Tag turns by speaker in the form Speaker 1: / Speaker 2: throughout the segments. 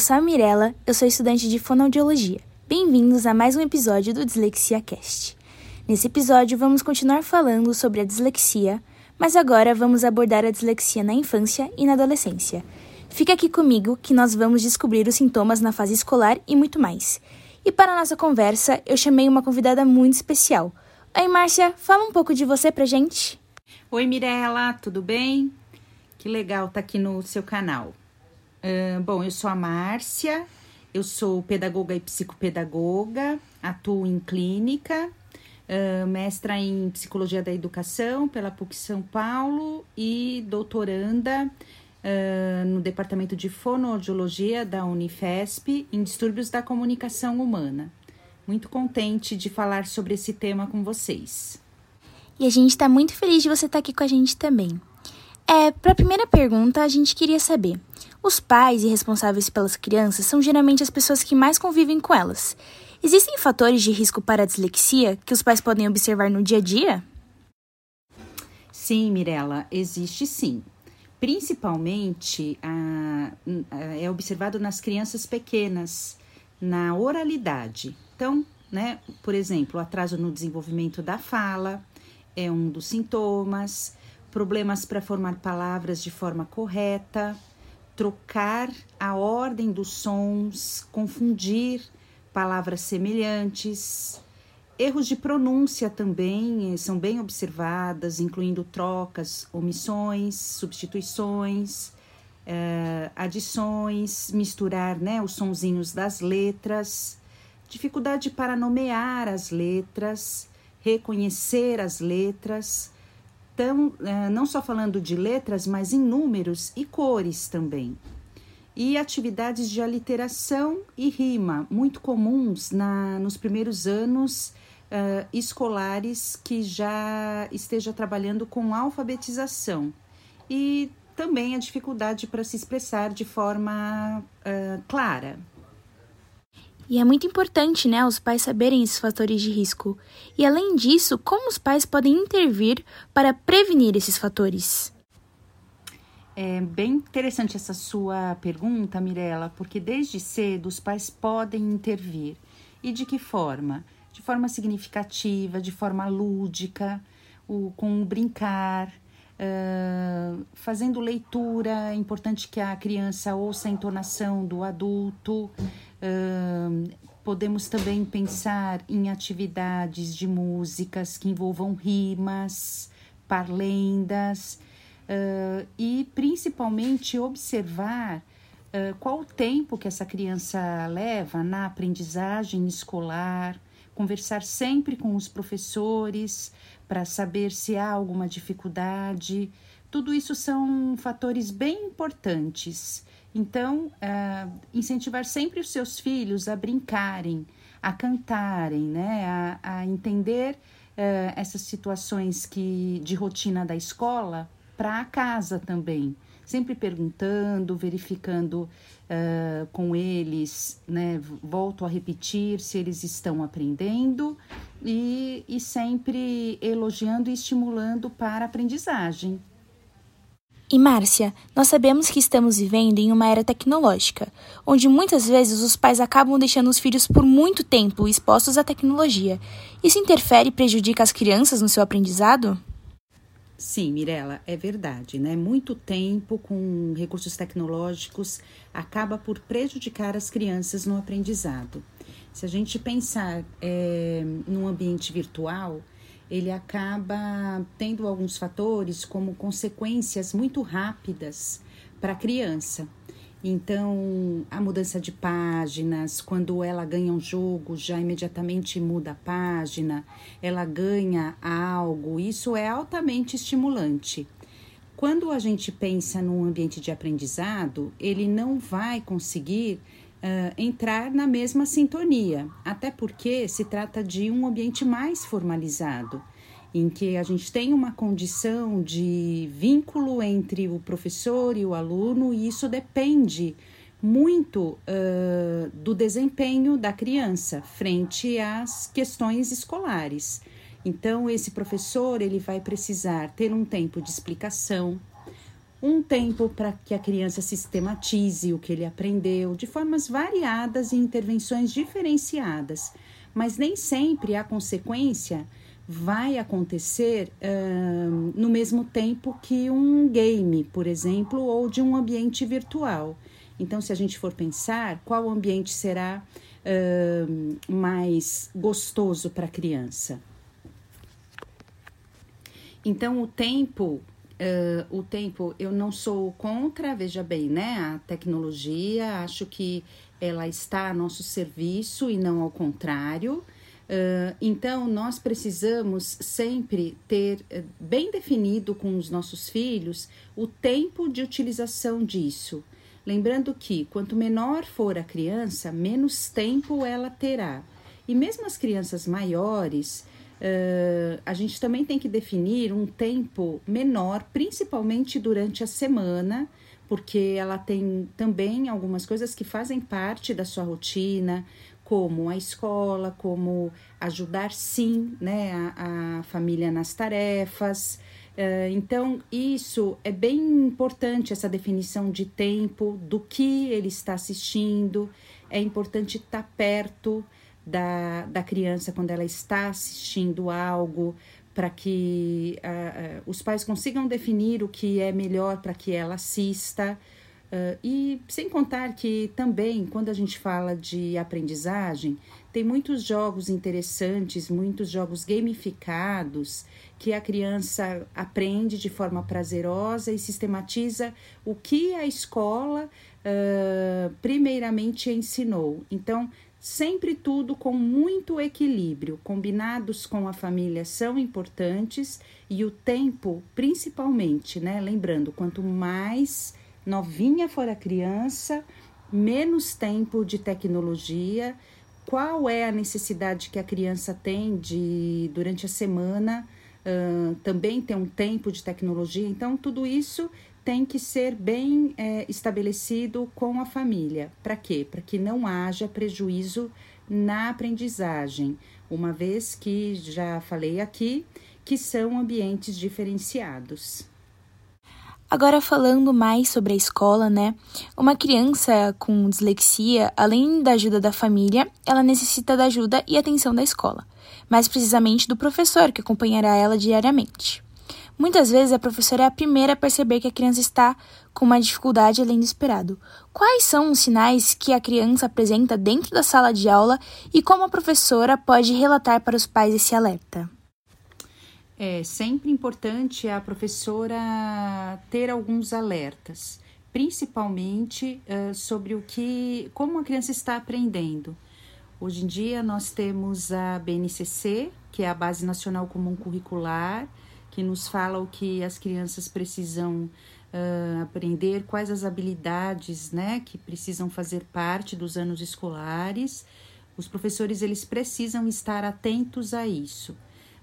Speaker 1: sou a Mirella, eu sou estudante de fonoaudiologia. Bem-vindos a mais um episódio do Dislexia Cast. Nesse episódio vamos continuar falando sobre a dislexia, mas agora vamos abordar a dislexia na infância e na adolescência. Fica aqui comigo que nós vamos descobrir os sintomas na fase escolar e muito mais. E para a nossa conversa, eu chamei uma convidada muito especial. Oi, Márcia, fala um pouco de você pra gente.
Speaker 2: Oi, Mirella, tudo bem? Que legal estar tá aqui no seu canal. Bom, eu sou a Márcia, eu sou pedagoga e psicopedagoga, atuo em clínica, uh, mestra em psicologia da educação pela PUC São Paulo e doutoranda uh, no departamento de fonoaudiologia da Unifesp em distúrbios da comunicação humana. Muito contente de falar sobre esse tema com vocês.
Speaker 1: E a gente está muito feliz de você estar tá aqui com a gente também. É, para a primeira pergunta, a gente queria saber: os pais e responsáveis pelas crianças são geralmente as pessoas que mais convivem com elas. Existem fatores de risco para a dislexia que os pais podem observar no dia a dia?
Speaker 2: Sim, Mirella, existe sim. Principalmente a, a, é observado nas crianças pequenas, na oralidade. Então, né, por exemplo, atraso no desenvolvimento da fala, é um dos sintomas, problemas para formar palavras de forma correta, trocar a ordem dos sons, confundir palavras semelhantes. Erros de pronúncia também eh, são bem observadas, incluindo trocas, omissões, substituições, eh, adições, misturar né, os sonzinhos das letras, dificuldade para nomear as letras, reconhecer as letras, tão, é, não só falando de letras, mas em números e cores também. E atividades de aliteração e rima, muito comuns na, nos primeiros anos uh, escolares que já esteja trabalhando com alfabetização. E também a dificuldade para se expressar de forma uh, clara.
Speaker 1: E é muito importante, né, os pais saberem esses fatores de risco. E além disso, como os pais podem intervir para prevenir esses fatores?
Speaker 2: É bem interessante essa sua pergunta, Mirella, porque desde cedo os pais podem intervir. E de que forma? De forma significativa, de forma lúdica, o, com o brincar, Uh, fazendo leitura, é importante que a criança ouça a entonação do adulto, podemos também pensar em atividades de músicas que envolvam rimas, parlendas uh, e principalmente observar uh, qual o tempo que essa criança leva na aprendizagem escolar, conversar sempre com os professores para saber se há alguma dificuldade. Tudo isso são fatores bem importantes então, uh, incentivar sempre os seus filhos a brincarem, a cantarem, né, a, a entender uh, essas situações que de rotina da escola para a casa também, sempre perguntando, verificando uh, com eles, né, volto a repetir se eles estão aprendendo e, e sempre elogiando e estimulando para a aprendizagem.
Speaker 1: E Márcia, nós sabemos que estamos vivendo em uma era tecnológica, onde muitas vezes os pais acabam deixando os filhos por muito tempo expostos à tecnologia. Isso interfere e prejudica as crianças no seu aprendizado?
Speaker 2: Sim, Mirella, é verdade, né? Muito tempo com recursos tecnológicos acaba por prejudicar as crianças no aprendizado. Se a gente pensar é, num ambiente virtual, ele acaba tendo alguns fatores como consequências muito rápidas para a criança. Então, a mudança de páginas, quando ela ganha um jogo, já imediatamente muda a página, ela ganha algo, isso é altamente estimulante. Quando a gente pensa num ambiente de aprendizado, ele não vai conseguir uh, entrar na mesma sintonia, até porque se trata de um ambiente mais formalizado, em que a gente tem uma condição de vínculo entre o professor e o aluno, e isso depende muito uh, do desempenho da criança frente às questões escolares. Então, esse professor ele vai precisar ter um tempo de explicação, um tempo para que a criança sistematize o que ele aprendeu, de formas variadas e intervenções diferenciadas. Mas nem sempre a consequência vai acontecer uh, no mesmo tempo que um game, por exemplo, ou de um ambiente virtual. Então, se a gente for pensar, qual ambiente será uh, mais gostoso para a criança? Então, o tempo Uh, o tempo, eu não sou contra, veja bem, né? A tecnologia, acho que ela está a nosso serviço e não ao contrário. Uh, então, nós precisamos sempre ter uh, bem definido com os nossos filhos o tempo de utilização disso. Lembrando que quanto menor for a criança, menos tempo ela terá. E mesmo as crianças maiores, Uh, a gente também tem que definir um tempo menor, principalmente durante a semana, porque ela tem também algumas coisas que fazem parte da sua rotina, como a escola, como ajudar sim né, a, a família nas tarefas. Uh, então, isso é bem importante, essa definição de tempo, do que ele está assistindo, é importante estar perto da, da criança quando ela está assistindo algo, para que uh, uh, os pais consigam definir o que é melhor para que ela assista. Uh, e sem contar que também, quando a gente fala de aprendizagem, tem muitos jogos interessantes, muitos jogos gamificados, que a criança aprende de forma prazerosa e sistematiza o que a escola uh, primeiramente ensinou. Então, Sempre tudo com muito equilíbrio. Combinados com a família são importantes e o tempo, principalmente, né? Lembrando, quanto mais novinha for a criança, menos tempo de tecnologia. Qual é a necessidade que a criança tem de durante a semana uh, também ter um tempo de tecnologia? Então, tudo isso tem que ser bem é, estabelecido com a família. Para quê? Para que não haja prejuízo na aprendizagem, uma vez que já falei aqui que são ambientes diferenciados.
Speaker 1: Agora falando mais sobre a escola, né? Uma criança com dislexia, além da ajuda da família, ela necessita da ajuda e atenção da escola, mais precisamente do professor que acompanhará ela diariamente. Muitas vezes a professora é a primeira a perceber que a criança está com uma dificuldade além do esperado. Quais são os sinais que a criança apresenta dentro da sala de aula e como a professora pode relatar para os pais esse alerta?
Speaker 2: É sempre importante a professora ter alguns alertas, principalmente uh, sobre o que, como a criança está aprendendo. Hoje em dia nós temos a BNCC, que é a Base Nacional Comum Curricular, que nos fala o que as crianças precisam uh, aprender, quais as habilidades né, que precisam fazer parte dos anos escolares. Os professores eles precisam estar atentos a isso.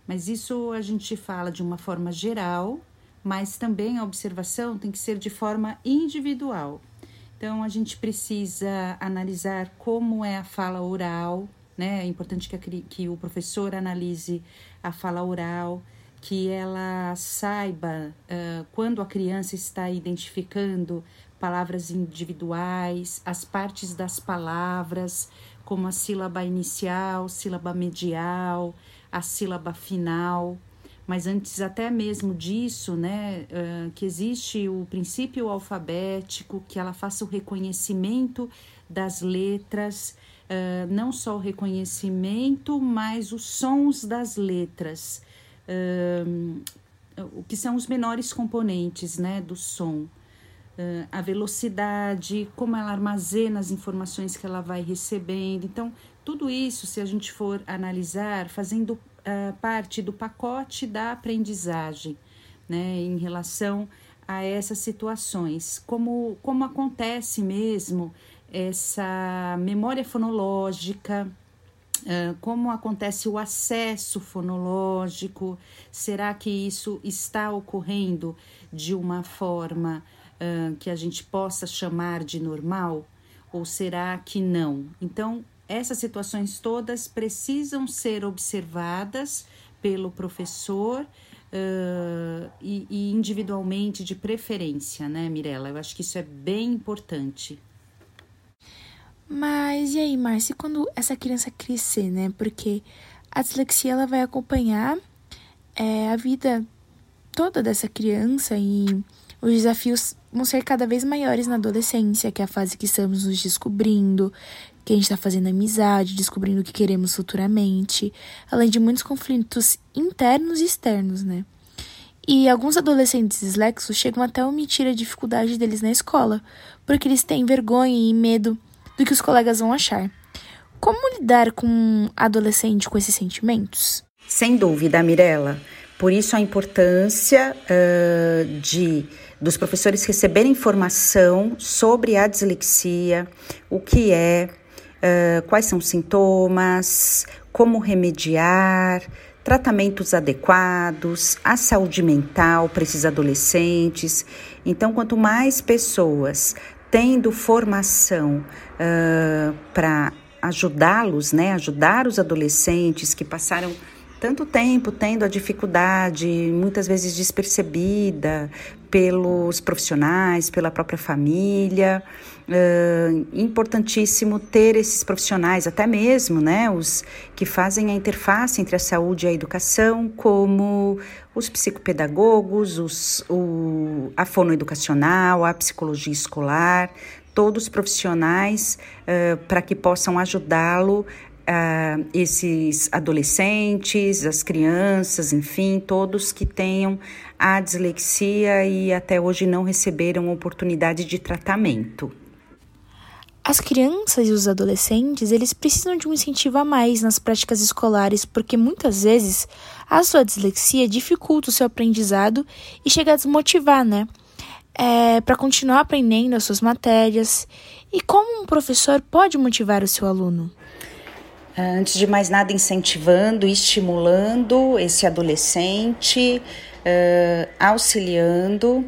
Speaker 2: Mas isso a gente fala de uma forma geral, mas também a observação tem que ser de forma individual. Então a gente precisa analisar como é a fala oral, né? É importante que, a, que o professor analise a fala oral, que ela saiba uh, quando a criança está identificando palavras individuais, as partes das palavras, como a sílaba inicial, sílaba medial, a sílaba final. Mas antes até mesmo disso, né, uh, que existe o princípio alfabético, que ela faça o reconhecimento das letras, uh, não só o reconhecimento, mas os sons das letras o que são os menores componentes né, do som. A velocidade, como ela armazena as informações que ela vai recebendo. Então, tudo isso, se a gente for analisar, fazendo uh, parte do pacote da aprendizagem, né, em relação a essas situações, como, como acontece mesmo essa memória fonológica, como acontece o acesso fonológico? Será que isso está ocorrendo de uma forma uh, que a gente possa chamar de normal? Ou será que não? Então, essas situações todas precisam ser observadas pelo professor uh, e, e, individualmente, de preferência, né, Mirella? Eu acho que isso é bem importante.
Speaker 1: Mas e aí, Márcia, quando essa criança crescer, né? Porque a dislexia ela vai acompanhar é, a vida toda dessa criança e os desafios vão ser cada vez maiores na adolescência, que é a fase que estamos nos descobrindo, que a gente está fazendo amizade, descobrindo o que queremos futuramente, além de muitos conflitos internos e externos, né? E alguns adolescentes dislexos chegam até a omitir a dificuldade deles na escola, porque eles têm vergonha e medo do que os colegas vão achar. Como lidar com um adolescente com esses sentimentos?
Speaker 2: Sem dúvida, Mirella. Por isso a importância uh, de dos professores receberem informação sobre a dislexia, o que é, uh, quais são os sintomas, como remediar, tratamentos adequados, a saúde mental para esses adolescentes. Então, quanto mais pessoas tendo formação uh, para ajudá-los, né, ajudar os adolescentes que passaram tanto tempo tendo a dificuldade, muitas vezes despercebida pelos profissionais, pela própria família. Uh, importantíssimo ter esses profissionais, até mesmo né, os que fazem a interface entre a saúde e a educação, como os psicopedagogos, os, o, a fonoeducacional, a psicologia escolar, todos profissionais uh, para que possam ajudá-lo uh, esses adolescentes, as crianças, enfim, todos que tenham a dislexia e até hoje não receberam oportunidade de tratamento.
Speaker 1: As crianças e os adolescentes, eles precisam de um incentivo a mais nas práticas escolares, porque muitas vezes a sua dislexia dificulta o seu aprendizado e chega a desmotivar, né? É, para continuar aprendendo as suas matérias. E como um professor pode motivar o seu aluno?
Speaker 2: Antes de mais nada, incentivando, estimulando esse adolescente, uh, auxiliando,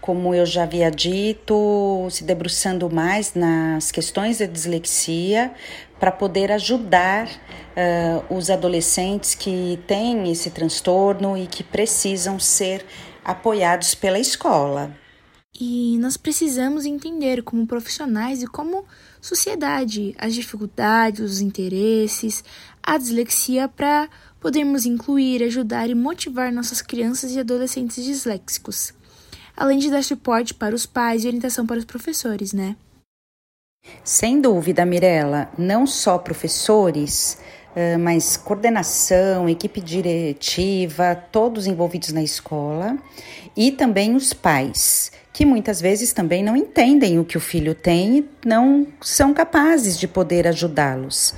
Speaker 2: como eu já havia dito, se debruçando mais nas questões da dislexia, para poder ajudar uh, os adolescentes que têm esse transtorno e que precisam ser apoiados pela escola.
Speaker 1: E nós precisamos entender, como profissionais e como sociedade, as dificuldades, os interesses, a dislexia para podermos incluir, ajudar e motivar nossas crianças e adolescentes disléxicos, além de dar suporte para os pais e orientação para os professores, né?
Speaker 2: Sem dúvida, Mirella, não só professores, mas coordenação, equipe diretiva, todos envolvidos na escola e também os pais que muitas vezes também não entendem o que o filho tem e não são capazes de poder ajudá-los.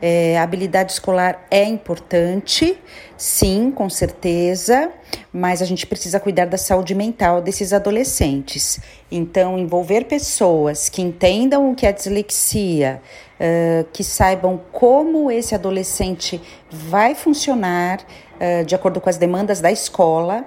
Speaker 2: É, a habilidade escolar é importante, sim, com certeza, mas a gente precisa cuidar da saúde mental desses adolescentes. Então, envolver pessoas que entendam o que é dislexia, uh, que saibam como esse adolescente vai funcionar uh, de acordo com as demandas da escola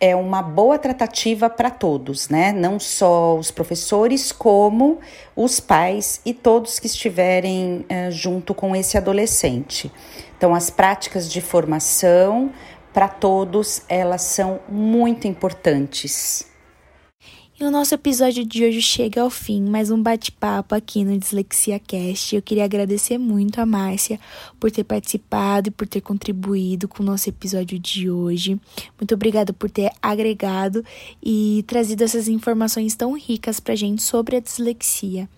Speaker 2: é uma boa tratativa para todos, né? Não só os professores, como os pais e todos que estiverem uh, junto com esse adolescente. Então, as práticas de formação para todos, elas são muito importantes.
Speaker 1: E o nosso episódio de hoje chega ao fim, mais um bate-papo aqui no Dislexia Cast. Eu queria agradecer muito a Márcia por ter participado e por ter contribuído com o nosso episódio de hoje. Muito obrigada por ter agregado e trazido essas informações tão ricas pra gente sobre a dislexia.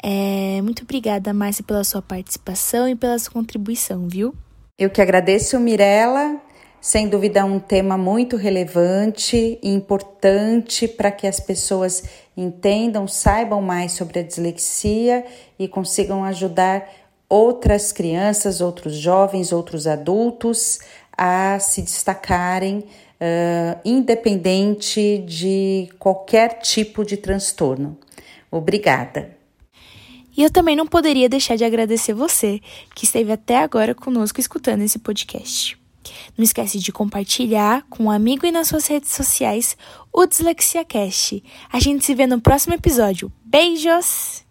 Speaker 1: É, muito obrigada, Márcia, pela sua participação e pela sua contribuição, viu?
Speaker 2: Eu que agradeço, Mirella. Sem dúvida, um tema muito relevante e importante para que as pessoas entendam, saibam mais sobre a dislexia e consigam ajudar outras crianças, outros jovens, outros adultos a se destacarem, uh, independente de qualquer tipo de transtorno. Obrigada.
Speaker 1: E eu também não poderia deixar de agradecer você que esteve até agora conosco escutando esse podcast. Não esquece de compartilhar com um amigo e nas suas redes sociais o Dislexia Cast. A gente se vê no próximo episódio. Beijos!